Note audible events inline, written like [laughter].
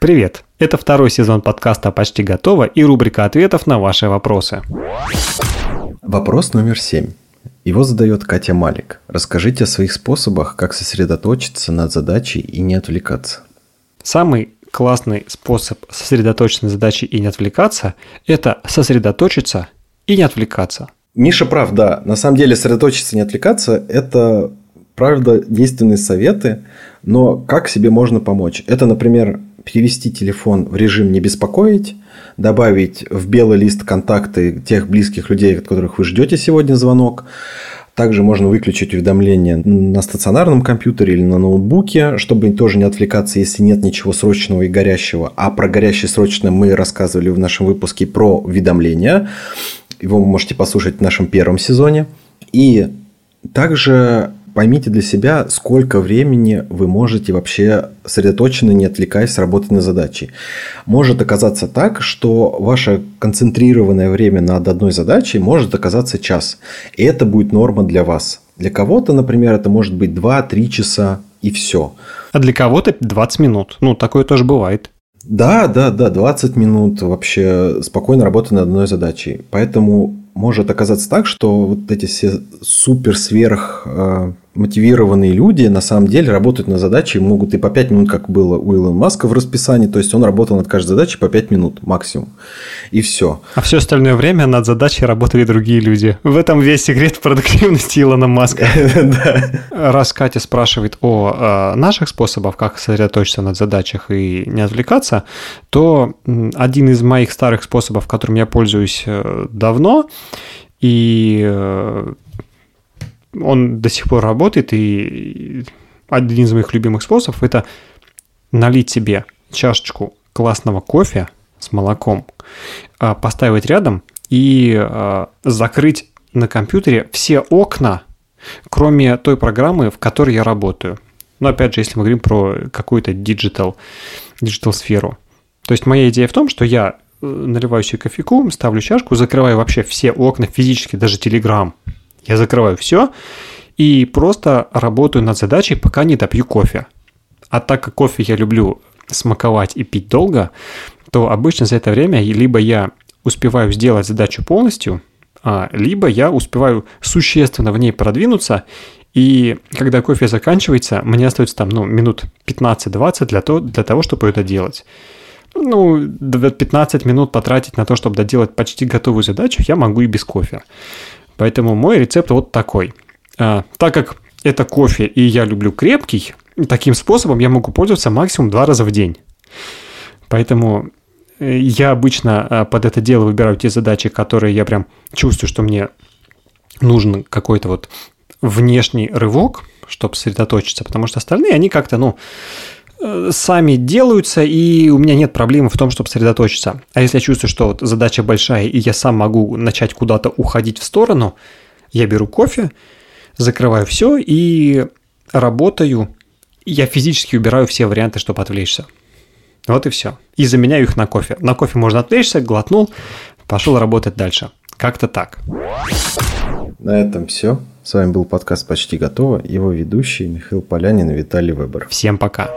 Привет! Это второй сезон подкаста «Почти готово» и рубрика ответов на ваши вопросы. Вопрос номер семь. Его задает Катя Малик. Расскажите о своих способах, как сосредоточиться над задачей и не отвлекаться. Самый классный способ сосредоточиться на задаче и не отвлекаться – это сосредоточиться и не отвлекаться. Миша прав, да. На самом деле сосредоточиться и не отвлекаться – это правда действенные советы, но как себе можно помочь? Это, например, перевести телефон в режим «не беспокоить», добавить в белый лист контакты тех близких людей, от которых вы ждете сегодня звонок. Также можно выключить уведомления на стационарном компьютере или на ноутбуке, чтобы тоже не отвлекаться, если нет ничего срочного и горящего. А про горящее срочное мы рассказывали в нашем выпуске про уведомления. Его вы можете послушать в нашем первом сезоне. И также поймите для себя, сколько времени вы можете вообще сосредоточенно, не отвлекаясь, работать на задачи. Может оказаться так, что ваше концентрированное время над одной задачей может оказаться час. И это будет норма для вас. Для кого-то, например, это может быть 2-3 часа и все. А для кого-то 20 минут. Ну, такое тоже бывает. Да, да, да, 20 минут вообще спокойно работать над одной задачей. Поэтому может оказаться так, что вот эти все супер-сверх э, мотивированные люди на самом деле работают на задаче, могут и по 5 минут, как было у Илона Маска в расписании, то есть он работал над каждой задачей по 5 минут максимум. И все. А все остальное время над задачей работали другие люди. В этом весь секрет продуктивности Илона Маска. [laughs] Раз Катя спрашивает о э, наших способах, как сосредоточиться над задачах и не отвлекаться, то один из моих старых способов, которым я пользуюсь э, давно, и э, он до сих пор работает, и один из моих любимых способов – это налить себе чашечку классного кофе с молоком, а, поставить рядом и а, закрыть на компьютере все окна, кроме той программы, в которой я работаю. Но опять же, если мы говорим про какую-то digital, digital сферу. То есть моя идея в том, что я э, наливаю себе кофейку, ставлю чашку, закрываю вообще все окна физически, даже Telegram, я закрываю все и просто работаю над задачей, пока не допью кофе. А так как кофе я люблю смаковать и пить долго, то обычно за это время либо я успеваю сделать задачу полностью, а, либо я успеваю существенно в ней продвинуться, и когда кофе заканчивается, мне остается там ну, минут 15-20 для, то, для того, чтобы это делать. Ну, 15 минут потратить на то, чтобы доделать почти готовую задачу, я могу и без кофе. Поэтому мой рецепт вот такой. А, так как это кофе и я люблю крепкий, таким способом я могу пользоваться максимум два раза в день. Поэтому э, я обычно а, под это дело выбираю те задачи, которые я прям чувствую, что мне нужен какой-то вот внешний рывок, чтобы сосредоточиться, потому что остальные, они как-то, ну, сами делаются, и у меня нет проблемы в том, чтобы сосредоточиться. А если я чувствую, что вот задача большая, и я сам могу начать куда-то уходить в сторону, я беру кофе, закрываю все и работаю. Я физически убираю все варианты, чтобы отвлечься. Вот и все. И заменяю их на кофе. На кофе можно отвлечься, глотнул, пошел работать дальше. Как-то так. На этом все. С вами был подкаст «Почти готово». Его ведущий Михаил Полянин и Виталий Вебер. Всем пока.